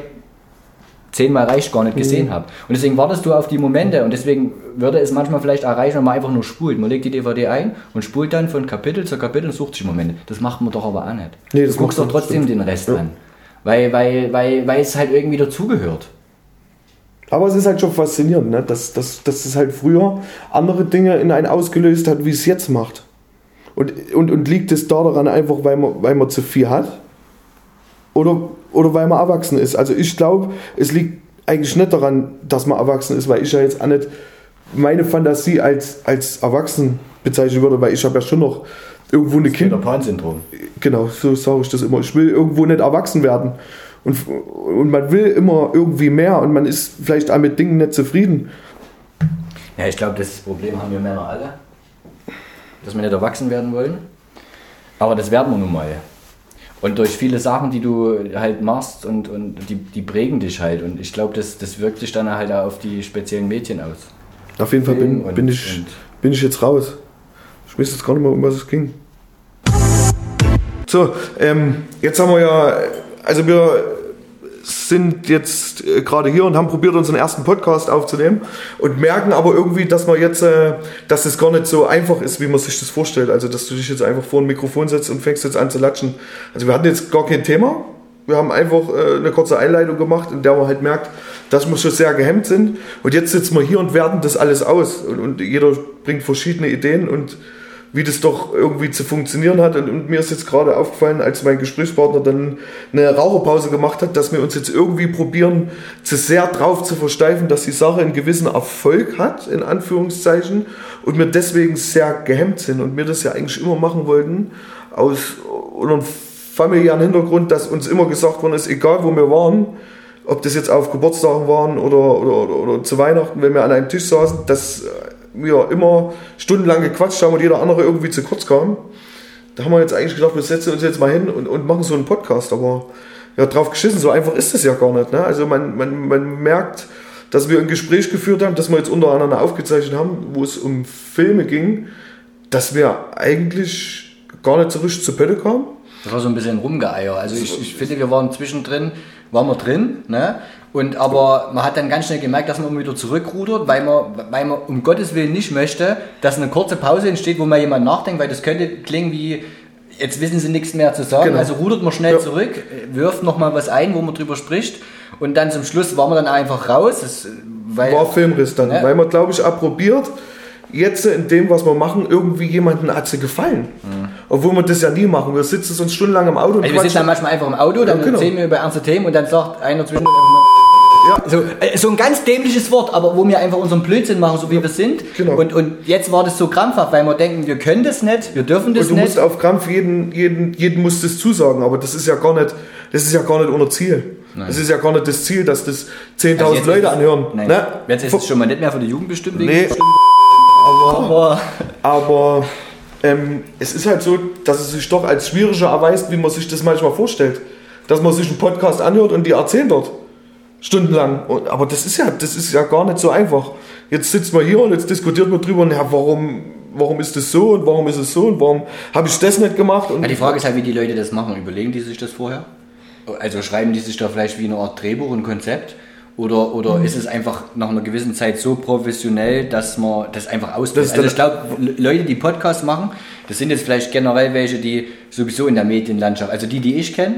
zehnmal reicht gar nicht gesehen habe. Und deswegen wartest du auf die Momente und deswegen würde es manchmal vielleicht erreichen, wenn man einfach nur spult. Man legt die DVD ein und spult dann von Kapitel zu Kapitel und sucht sich Momente. Das macht man doch aber auch nicht. Nee, das du guckst doch trotzdem nicht, den Rest Ja. an. Weil, weil, weil, weil es halt irgendwie dazugehört. Aber es ist halt schon faszinierend, ne? dass, dass, dass es halt früher andere Dinge in einen ausgelöst hat, wie es jetzt macht. Und, und, und liegt es da daran einfach, weil man, weil man zu viel hat? Oder, oder weil man erwachsen ist? Also ich glaube, es liegt eigentlich nicht daran, dass man erwachsen ist, weil ich ja jetzt auch nicht meine Fantasie als, als erwachsen bezeichnen würde, weil ich habe ja schon noch irgendwo eine Kind, Peter Pan-Syndrom. Genau, so sage ich das immer. Ich will irgendwo nicht erwachsen werden. Und, und man will immer irgendwie mehr und man ist vielleicht auch mit Dingen nicht zufrieden. Ja, ich glaube, das Problem haben wir Männer alle. Dass wir nicht erwachsen werden wollen. Aber das werden wir nun mal. Und durch viele Sachen, die du halt machst und, und die, die prägen dich halt. Und ich glaube, das, das wirkt sich dann halt auch auf die speziellen Mädchen aus. Auf jeden Fall bin, Und- bin, ich, bin ich jetzt raus. Ich weiß jetzt gar nicht mehr, um was es ging. So, ähm, jetzt haben wir ja, also wir sind jetzt äh, gerade hier und haben probiert, unseren ersten Podcast aufzunehmen und merken aber irgendwie, dass man jetzt, äh, dass es gar nicht so einfach ist, wie man sich das vorstellt. Also, dass du dich jetzt einfach vor ein Mikrofon setzt und fängst jetzt an zu latschen. Also, wir hatten jetzt gar kein Thema. Wir haben einfach äh, eine kurze Einleitung gemacht, in der man halt merkt, dass wir schon sehr gehemmt sind. Und jetzt sitzen wir hier und werten das alles aus. Und, und jeder bringt verschiedene Ideen und wie das doch irgendwie zu funktionieren hat. Und, und mir ist jetzt gerade aufgefallen, als mein Gesprächspartner dann eine Raucherpause gemacht hat, dass wir uns jetzt irgendwie probieren, zu sehr drauf zu versteifen, dass die Sache einen gewissen Erfolg hat, in Anführungszeichen, und wir deswegen sehr gehemmt sind und wir das ja eigentlich immer machen wollten, aus unserem familiären Hintergrund, dass uns immer gesagt worden ist, egal wo wir waren, ob das jetzt auf Geburtstagen waren oder, oder, oder, oder zu Weihnachten, wenn wir an einem Tisch saßen, dass wir immer stundenlang gequatscht haben und jeder andere irgendwie zu kurz kam. Da haben wir jetzt eigentlich gedacht, wir setzen uns jetzt mal hin und, und machen so einen Podcast, aber ja, drauf geschissen, so einfach ist das ja gar nicht. Ne? Also man, man, man merkt, dass wir ein Gespräch geführt haben, das wir jetzt untereinander aufgezeichnet haben, wo es um Filme ging, dass wir eigentlich gar nicht so richtig zu Pötte kamen. Das war so ein bisschen rumgeeier. Also ich, ich finde, wir waren zwischendrin, waren wir drin, ne? Und aber man hat dann ganz schnell gemerkt, dass man immer wieder zurückrudert, weil man, weil man um Gottes Willen nicht möchte, dass eine kurze Pause entsteht, wo mal jemand nachdenkt, weil das könnte klingen wie, jetzt wissen sie nichts mehr zu sagen. Genau. Also rudert man schnell Ja. zurück, wirft nochmal was ein, wo man drüber spricht. Und dann zum Schluss waren wir dann einfach raus. Das, weil, War Filmriss dann, Ja. weil man, glaube ich, auch probiert, jetzt in dem, was wir machen, irgendwie jemanden hat sie gefallen. Mhm. Obwohl wir das ja nie machen. Wir sitzen sonst stundenlang im Auto und Also wir sitzen dann manchmal einfach im Auto, dann Ja, genau. erzählen wir über ernste Themen und dann sagt einer zwischendurch einfach mal. Ja. So, äh, so ein ganz dämliches Wort, aber wo wir einfach unseren Blödsinn machen, so wie wir sind. Genau. Und, und jetzt war das so krampfhaft, weil wir denken, wir können das nicht, wir dürfen das Und du nicht. musst auf Krampf jeden, jeden, jeden musst das zusagen, aber das ist ja gar nicht, das ist ja gar nicht unser Ziel. Das ist ja gar nicht das Ziel, dass das 10.000 Also Leute es- anhören. Nein. Ne? Jetzt ist es schon mal nicht mehr für die Jugend bestimmt. Nee, aber, aber aber ähm, es ist halt so, dass es sich doch als schwieriger erweist, wie man sich das manchmal vorstellt. Dass man sich einen Podcast anhört und die erzählen dort stundenlang. Und, aber das ist ja, das ist ja gar nicht so einfach. Jetzt sitzt man hier und jetzt diskutiert man drüber, ja, warum, warum ist das so und warum ist es so und warum habe ich das nicht gemacht? Und Ja, die Frage ist halt, wie die Leute das machen. Überlegen die sich das vorher? Also schreiben die sich da vielleicht wie eine Art Drehbuch, ein Konzept? Oder, oder Mhm. ist es einfach nach einer gewissen Zeit so professionell, dass man das einfach ist Also ich glaube, Leute, die Podcasts machen, das sind jetzt vielleicht generell welche, die sowieso in der Medienlandschaft, also die, die ich kenne,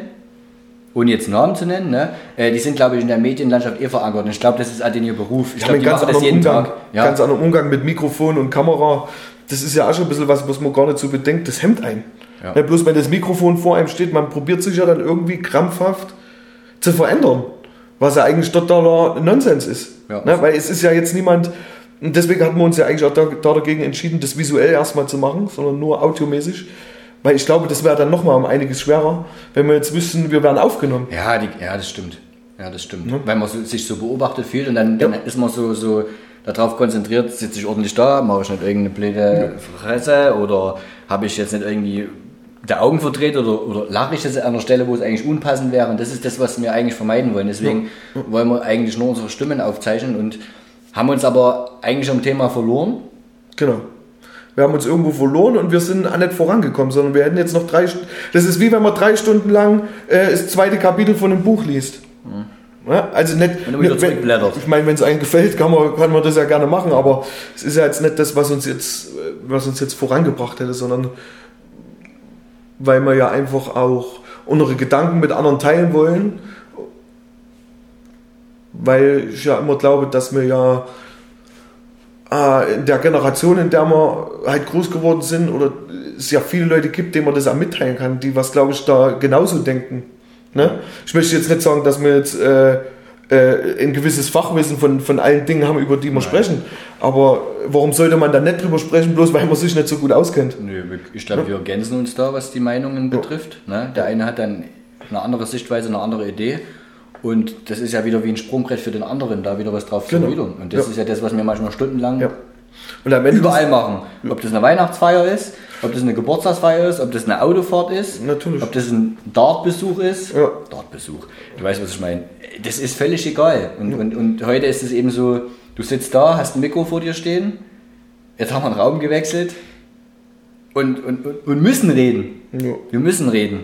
ohne jetzt Namen zu nennen, ne, äh, die sind, glaube ich, in der Medienlandschaft eher verankert. Und ich glaube, das ist auch den ihr Beruf. Ich habe glaube, einen die ganz machen das anderen jeden Umgang, Tag. Ja. ganz anderen Umgang mit Mikrofon und Kamera. Das ist ja auch schon ein bisschen was, was man gar nicht so bedenkt. Das hemmt einen. Ja. Ja. bloß wenn das Mikrofon vor einem steht, man probiert sich ja dann irgendwie krampfhaft zu verändern. Was ja eigentlich totaler Nonsens ist. Ja. Ne? Weil es ist ja jetzt niemand, und deswegen hatten wir uns ja eigentlich auch da, da dagegen entschieden, das visuell erstmal zu machen, sondern nur audiomäßig. Weil ich glaube, das wäre dann nochmal um einiges schwerer, wenn wir jetzt wüssten, wir werden aufgenommen. Ja, die, ja, das stimmt. Ja, das stimmt. Weil man sich so beobachtet fühlt und dann, dann Ja. ist man so, so darauf konzentriert, sitze ich ordentlich da, mache ich nicht irgendeine blöde Fresse oder habe ich jetzt nicht irgendwie die Augen verdreht oder, oder lache ich jetzt an einer Stelle, wo es eigentlich unpassend wäre. Und das ist das, was wir eigentlich vermeiden wollen. Deswegen wollen wir eigentlich nur unsere Stimmen aufzeichnen und haben uns aber eigentlich am Thema verloren. Genau. Wir haben uns irgendwo verloren und wir sind auch nicht vorangekommen, sondern wir hätten jetzt noch drei. St- Das ist wie wenn man drei Stunden lang äh, das zweite Kapitel von einem Buch liest. Ja, also nicht. Nicht- wenn, zurückblättert. ich meine, wenn es einem gefällt, kann man, kann man das ja gerne machen, aber es ist ja jetzt nicht das, was uns jetzt, was uns jetzt vorangebracht hätte, sondern weil wir ja einfach auch unsere Gedanken mit anderen teilen wollen. Weil ich ja immer glaube, dass wir ja äh, in der Generation, in der wir halt groß geworden sind, oder es ja viele Leute gibt, denen man das auch mitteilen kann, die was, glaube ich, da genauso denken. Ne? Ich möchte jetzt nicht sagen, dass wir jetzt äh, äh, ein gewisses Fachwissen von, von allen Dingen haben, über die wir sprechen, aber warum sollte man da nicht drüber sprechen, bloß weil man sich nicht so gut auskennt? Nö, ich glaube, wir ergänzen uns da, was die Meinungen betrifft. Ne? Der eine hat dann eine andere Sichtweise, eine andere Idee. Und das ist ja wieder wie ein Sprungbrett für den anderen, da wieder was drauf Genau. zu erwidern. Und das Ja. ist ja das, was wir manchmal stundenlang Ja. Überall machen. Ob das eine Weihnachtsfeier ist, ob das eine Geburtstagsfeier ist, ob das eine Autofahrt ist, Natürlich. ob das ein Dartbesuch ist. Ja. Dartbesuch. Du weißt, was ich meine. Das ist völlig egal. Und, und, und heute ist es eben so, du sitzt da, hast ein Mikro vor dir stehen, jetzt haben wir einen Raum gewechselt und, und, und, und müssen reden. Ja. Wir müssen reden.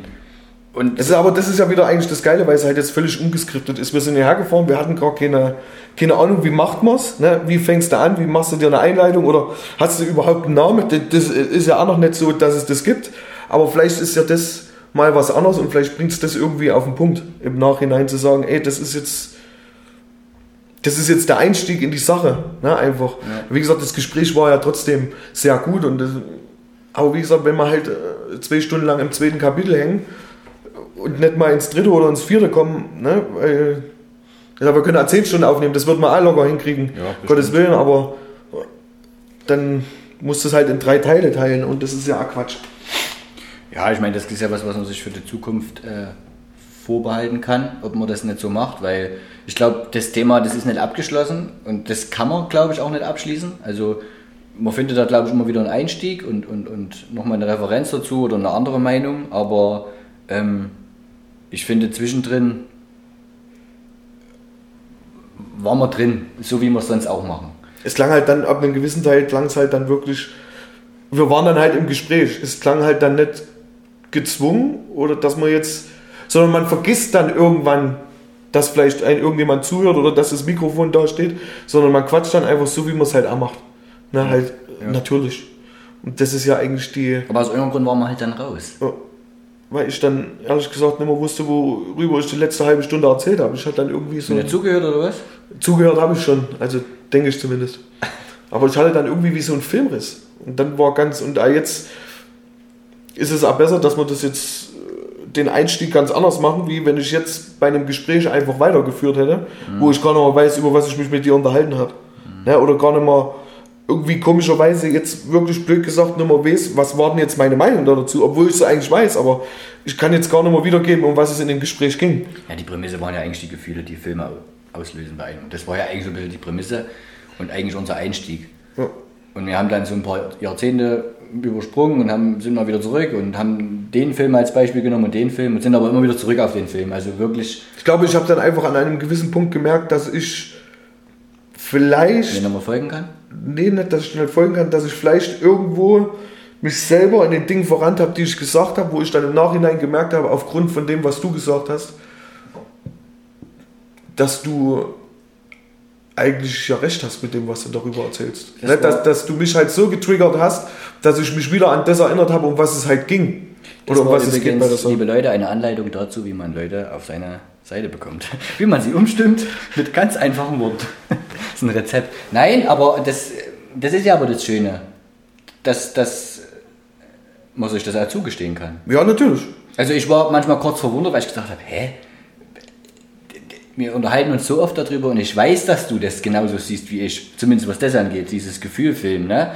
Und Es ist aber das ist ja wieder eigentlich das Geile, weil es halt jetzt völlig ungeskriptet ist. Wir sind hierher gefahren, wir hatten gar keine, keine Ahnung, wie macht man es, ne? wie fängst du an, wie machst du dir eine Einleitung oder hast du überhaupt einen Namen? Das- Das ist ja auch noch nicht so, dass es das gibt, aber vielleicht ist ja das mal was anderes und vielleicht bringt es das irgendwie auf den Punkt, im Nachhinein zu sagen, ey, das ist jetzt, das ist jetzt der Einstieg in die Sache, ne? einfach. Wie gesagt, das Gespräch war ja trotzdem sehr gut und das, aber wie gesagt, wenn wir halt äh, zwei Stunden lang im zweiten Kapitel hängen, und nicht mal ins dritte oder ins vierte kommen, ne? Weil, ja, wir können auch zehn Stunden aufnehmen, das wird man auch locker hinkriegen, Ja. Gottes Willen, aber dann musst du es halt in drei Teile teilen und das ist ja auch Quatsch. ja, ich meine, das ist ja was, was man sich für die Zukunft äh, vorbehalten kann, ob man das nicht so macht, weil ich glaube, das Thema, das ist nicht abgeschlossen und das kann man, glaube ich, auch nicht abschließen. Also man findet da, glaube ich, immer wieder einen Einstieg und, und, und nochmal eine Referenz dazu oder eine andere Meinung, aber ähm, ich finde zwischendrin waren wir drin, so wie wir es sonst auch machen. Es klang halt dann, ab einem gewissen Teil klang es halt dann wirklich, wir waren dann halt im Gespräch, es klang halt dann nicht gezwungen oder dass man jetzt, sondern man vergisst dann irgendwann, dass vielleicht ein irgendjemand zuhört oder dass das Mikrofon da steht, sondern man quatscht dann einfach so, wie man es halt auch macht. Na, halt, natürlich. Und das ist ja eigentlich die, Aber aus irgendeinem Grund waren wir halt dann raus. Ja. Weil ich dann ehrlich gesagt nicht mehr wusste, worüber ich die letzte halbe Stunde erzählt habe. Ich hatte dann irgendwie so. Hast du zugehört oder was? Zugehört habe ich schon, also denke ich zumindest. Aber ich hatte dann irgendwie wie so einen Filmriss. Und dann war ganz, und jetzt ist es auch besser, dass wir das jetzt äh, den Einstieg ganz anders machen, wie wenn ich jetzt bei einem Gespräch einfach weitergeführt hätte, mhm. wo ich gar nicht mehr weiß, über was ich mich mit dir unterhalten habe. Mhm. Ja, oder gar nicht mehr irgendwie komischerweise jetzt wirklich blöd gesagt nicht mehr weiß, was war denn jetzt meine Meinung dazu, obwohl ich es eigentlich weiß, aber ich kann jetzt gar nicht mehr wiedergeben, um was es in dem Gespräch ging. Ja, die Prämisse waren ja eigentlich die Gefühle, die Filme auslösen bei einem. Das war ja eigentlich so ein bisschen die Prämisse und eigentlich unser Einstieg. Ja. Und wir haben dann so ein paar Jahrzehnte übersprungen und haben, sind mal wieder zurück und haben den Film als Beispiel genommen und den Film und sind aber immer wieder zurück auf den Film. Also wirklich. Ich glaube, ich habe dann einfach an einem gewissen Punkt gemerkt, dass ich vielleicht. Wenn man folgen kann? Nee, nicht, dass ich nicht folgen kann, dass ich vielleicht irgendwo mich selber in den Dingen voran habe, die ich gesagt habe, wo ich dann im Nachhinein gemerkt habe, aufgrund von dem, was du gesagt hast, dass du eigentlich ja recht hast mit dem, was du darüber erzählst. Das dass, dass du mich halt so getriggert hast, dass ich mich wieder an das erinnert habe, um was es halt ging. Oder um was es geht bei der Liebe Leute, eine Anleitung dazu, wie man Leute auf seine Seite bekommt. Wie man sie umstimmt mit ganz einfachen Worten. das ist ein Rezept. Nein, aber das, das ist ja aber das Schöne, dass, dass man sich das auch zugestehen kann. Ja, natürlich. Also ich war manchmal kurz verwundert, weil ich gedacht habe, hä? Wir unterhalten uns so oft darüber und ich weiß, dass du das genauso siehst wie ich, zumindest was das angeht, dieses Gefühlfilm, ne?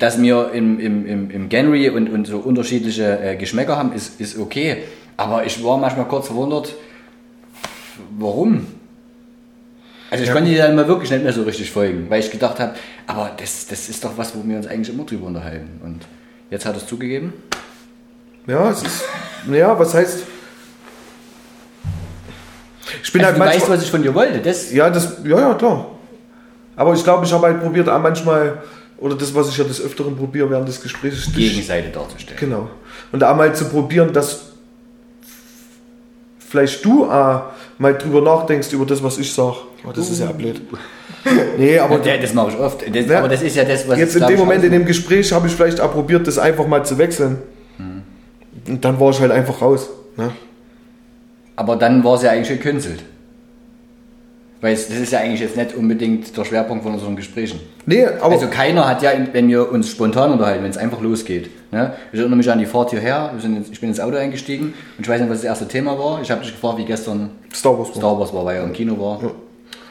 Dass wir im, im, im, im Genry und, und so unterschiedliche äh, Geschmäcker haben, ist, ist okay. Aber ich war manchmal kurz verwundert, warum? Also ich ja. konnte dir dann mal wirklich nicht mehr so richtig folgen, weil ich gedacht habe, aber das, das ist doch was, wo wir uns eigentlich immer drüber unterhalten. Und jetzt hat er es zugegeben. Ja, es ist, ja, was heißt... Ich bin also halt du weißt, was ich von dir wollte. Das ja, das, ja, ja, klar. Aber ich glaube, ich habe halt probiert, auch manchmal, oder das, was ich ja des Öfteren probiere während des Gesprächs. Gegenseite darzustellen. Genau. Und einmal zu probieren, dass vielleicht du auch mal drüber nachdenkst über das, was ich sage. Oh, das ist ja blöd. Nee, aber ja, das mache ich oft. Das, ja, aber das ist ja das, was Jetzt in dem Moment in dem Gespräch habe ich vielleicht auch probiert, das einfach mal zu wechseln. Hm. Und dann war ich halt einfach raus. Ne? Aber dann war es ja eigentlich gekünstelt. Weil das ist ja eigentlich jetzt nicht unbedingt der Schwerpunkt von unseren Gesprächen. Nee, aber. Also keiner hat ja, wenn wir uns spontan unterhalten, wenn es einfach losgeht. Ne? Ich erinnere mich an die Fahrt hierher, ich bin ins Auto eingestiegen und ich weiß nicht, was das erste Thema war. Ich habe dich gefragt, wie gestern Star Wars, Star Wars war, weil er im Kino war. Ja.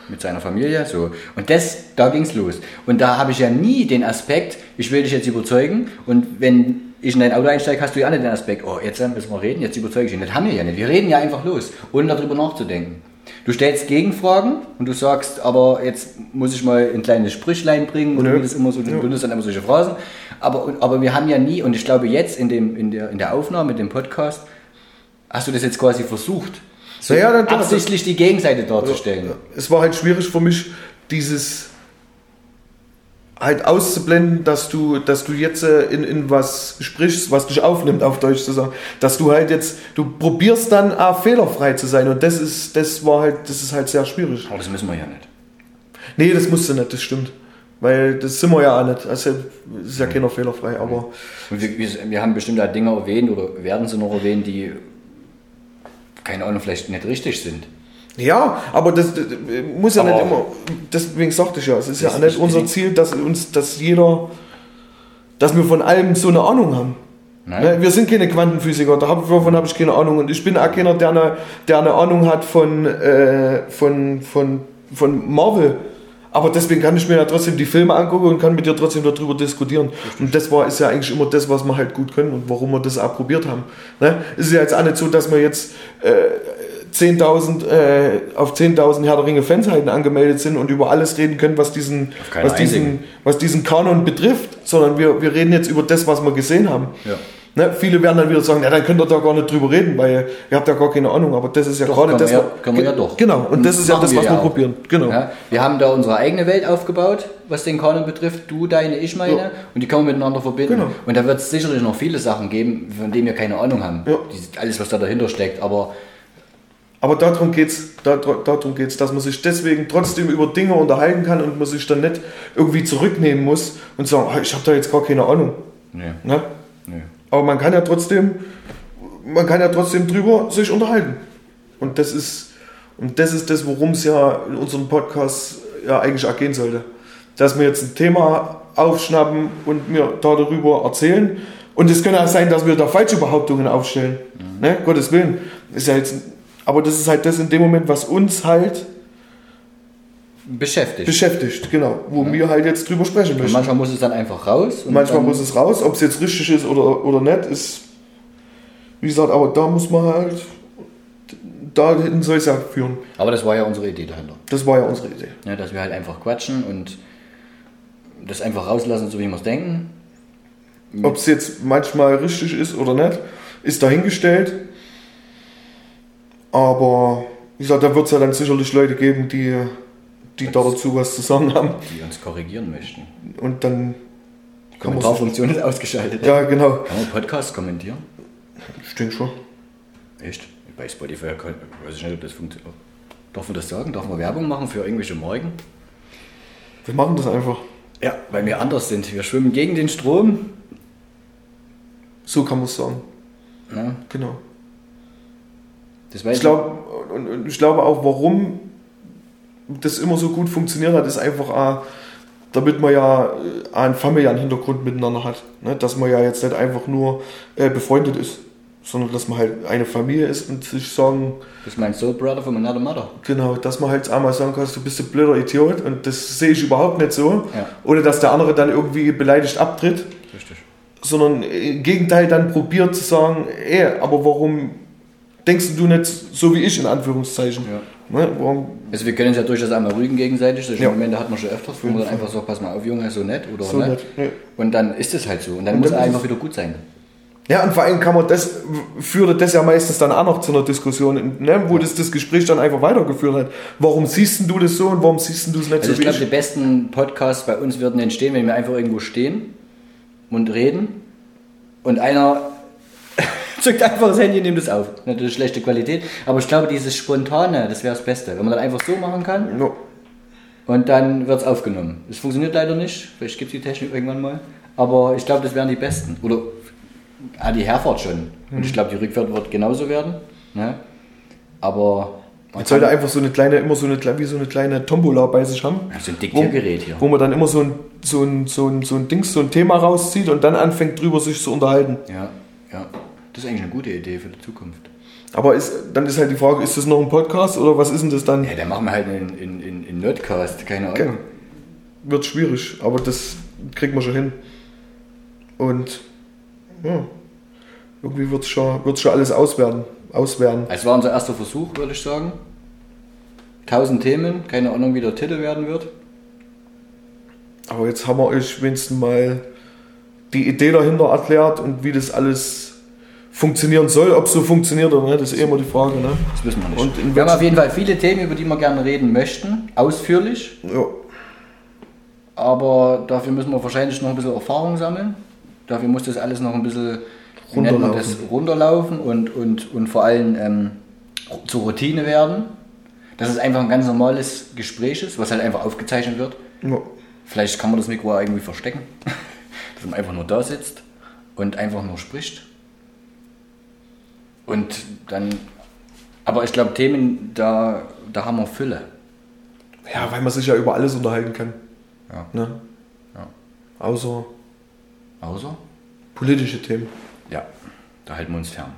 Mit seiner Familie. So. Und das, da ging es los. Und da habe ich ja nie den Aspekt, ich will dich jetzt überzeugen und wenn ich in dein Auto einsteige, hast du ja nicht den Aspekt, oh, jetzt müssen wir reden, jetzt überzeuge ich ihn. Das haben wir ja nicht. Wir reden ja einfach los, ohne darüber nachzudenken. Du stellst Gegenfragen und du sagst, aber jetzt muss ich mal ein kleines Sprüchlein bringen und ja. das immer so, du benutzt dann immer solche Phrasen. Aber, aber wir haben ja nie, und ich glaube jetzt in, dem, in, der, in der Aufnahme, mit dem Podcast, hast du das jetzt quasi versucht, so ja, dann, absichtlich die Gegenseite darzustellen. Es war halt schwierig für mich, dieses halt auszublenden, dass du, dass du jetzt äh, in, in was sprichst, was dich aufnimmt, auf Deutsch zu sagen. Dass du halt jetzt, du probierst dann auch fehlerfrei zu sein und das ist, das war halt, das ist halt sehr schwierig. Aber das müssen wir ja nicht. Nee, das musst du nicht, das stimmt. Weil das sind wir ja auch nicht. Also ist ja keiner fehlerfrei, aber. Wir, wir, wir, haben bestimmte Dinge erwähnt oder werden sie noch erwähnen, die keine Ahnung, vielleicht nicht richtig sind. Ja, aber das, das muss ja aber nicht immer. Deswegen sagte ich ja, es ist ja nicht unser Ziel, dass uns, dass jeder, dass wir von allem so eine Ahnung haben. Nein. Ne, wir sind keine Quantenphysiker, davon habe ich keine Ahnung. Und ich bin auch keiner, der eine, der eine Ahnung hat von, äh, von, von, von Marvel. Aber deswegen kann ich mir ja trotzdem die Filme angucken und kann mit dir trotzdem darüber diskutieren. Und das war, ist ja eigentlich immer das, was wir halt gut können und warum wir das auch probiert haben. Ne? Es ist ja jetzt auch nicht so, dass wir jetzt äh, 10.000 äh, auf 10.000 Herr der Ringe Fanseiten angemeldet sind und über alles reden können, was diesen, was diesen, was diesen Kanon betrifft, sondern wir, wir reden jetzt über das, was wir gesehen haben. Ja. Ne, viele werden dann wieder sagen, ja, dann könnt ihr da gar nicht drüber reden, weil ihr habt ja gar keine Ahnung, aber das ist ja doch, gerade das. Ja, können wir ja doch. Genau, und das ist ja das, was wir, ja probieren. Genau. Ja, wir haben da unsere eigene Welt aufgebaut, was den Kanon betrifft, du deine, ich meine, ja. und die können wir miteinander verbinden. Genau. Und da wird es sicherlich noch viele Sachen geben, von denen wir keine Ahnung haben. Ja. alles, was da dahinter steckt, aber aber darum geht es, darum geht's, dass man sich deswegen trotzdem über Dinge unterhalten kann und man sich dann nicht irgendwie zurücknehmen muss und sagen, ah, ich habe da jetzt gar keine Ahnung. Nee. Ne? Nee. Aber man kann ja trotzdem, man kann ja trotzdem drüber sich unterhalten. Und das ist, und das ist das, worum es ja in unserem Podcast ja eigentlich auch gehen sollte. dass wir jetzt ein Thema aufschnappen und mir da darüber erzählen. Und es könnte auch sein, dass wir da falsche Behauptungen aufstellen. Mhm. Ne? Gottes Willen. Ist ja jetzt, aber das ist halt das in dem Moment, was uns halt beschäftigt. Beschäftigt, genau. Wo ja. wir halt jetzt drüber sprechen möchten. Und manchmal muss es dann einfach raus. manchmal muss es raus. Ob es jetzt richtig ist oder, oder nicht, ist, wie gesagt, aber da muss man halt, da hinten soll es ja führen. Aber das war ja unsere Idee dahinter. Das war ja unsere Idee. Ja, dass wir halt einfach quatschen und das einfach rauslassen, so wie wir es denken. Ob es jetzt manchmal richtig ist oder nicht, ist dahingestellt. Aber wie gesagt, da wird es ja dann sicherlich Leute geben, die, die da dazu was zu sagen haben. Die uns korrigieren möchten. Und dann. Die Kommentarfunktion ist ausgeschaltet. Ja, genau. Kann man Podcast kommentieren? Ich denke schon. Echt? Bei Spotify weiß ich nicht, ob das funktioniert. Darf man das sagen? Darf man Werbung machen für irgendwelche Morgen? Wir machen das einfach. Ja, weil wir anders sind. Wir schwimmen gegen den Strom. So kann man es sagen. Ja. Genau. Ich, glaube, und, ich glaube auch, warum das immer so gut funktioniert hat, ist einfach auch, damit man ja äh, einen familiären Hintergrund miteinander hat. Ne? Dass man ja jetzt nicht einfach nur äh, befreundet ist sondern dass man halt eine Familie ist und sich sagen. Das ist mein Soul Brother von meiner Mother. Genau, dass man halt einmal sagen kann, du bist ein blöder Idiot und das sehe ich überhaupt nicht so. Ja. Oder dass der andere dann irgendwie beleidigt abtritt. Richtig. Sondern im Gegenteil dann probiert zu sagen, ey, aber warum denkst du nicht so wie ich in Anführungszeichen? Ja. Ne, warum? Also wir können uns ja durchaus einmal rügen gegenseitig. Solche ja. Momente hat man schon öfters, wo man dann einfach sagt, pass mal auf Junge, so nett oder so nett. nett. Ja. Und dann ist es halt so. Und dann und muss er einfach wieder gut sein. Ja, und vor allem kann man das, führt das ja meistens dann auch noch zu einer Diskussion, ne, wo das, das Gespräch dann einfach weitergeführt hat. Warum siehst du das so und warum siehst du es nicht also so ich glaube, die besten Podcasts bei uns würden entstehen, wenn wir einfach irgendwo stehen und reden und einer zückt einfach das Handy und nimmt es auf. Natürlich schlechte Qualität, aber ich glaube, dieses Spontane, das wäre das Beste. Wenn man dann einfach so machen kann no. und dann wird es aufgenommen. Das funktioniert leider nicht, vielleicht gibt es die Technik irgendwann mal, aber ich glaube, das wären die besten. Oder ah, die Herfahrt schon. Und ich mhm. glaube, die Rückfahrt wird genauso werden. Ne? Aber. Man sollte einfach so eine kleine, immer so eine, wie so eine kleine Tombola bei sich haben. So ein Diktiergerät hier. Wo man dann immer so ein, so ein, so ein, so ein Dings, so ein Thema rauszieht und dann anfängt drüber sich zu unterhalten. Ja, ja. Das ist eigentlich eine gute Idee für die Zukunft. Aber ist, dann ist halt die Frage, ist das noch ein Podcast oder was ist denn das dann? Ja, dann machen wir halt einen in, in, in Nerdcast, keine Ahnung. Okay. Wird schwierig, aber das kriegt man schon hin. Und ja, irgendwie wird es schon, wird's schon alles auswerten. auswerten. Es war unser erster Versuch, würde ich sagen. Tausend Themen, keine Ahnung, wie der Titel werden wird. Aber jetzt haben wir euch wenigstens mal die Idee dahinter erklärt und wie das alles funktionieren soll. Ob es so funktioniert oder nicht, ist eh immer die Frage. Ne? Das wissen wir nicht. Und wir haben auf jeden Fall viele Themen, über die wir gerne reden möchten, ausführlich. Ja. Aber dafür müssen wir wahrscheinlich noch ein bisschen Erfahrung sammeln. Dafür muss das alles noch ein bisschen runterlaufen, das, runterlaufen und, und, und vor allem ähm, zur Routine werden. Dass es einfach ein ganz normales Gespräch ist, was halt einfach aufgezeichnet wird. Ja. Vielleicht kann man das Mikro irgendwie verstecken, dass man einfach nur da sitzt und einfach nur spricht. Und dann, aber ich glaube, Themen, da, da haben wir Fülle. Ja, weil man sich ja über alles unterhalten kann. Ja. Ne? ja. Außer Außer? Politische Themen. Ja, da halten wir uns fern.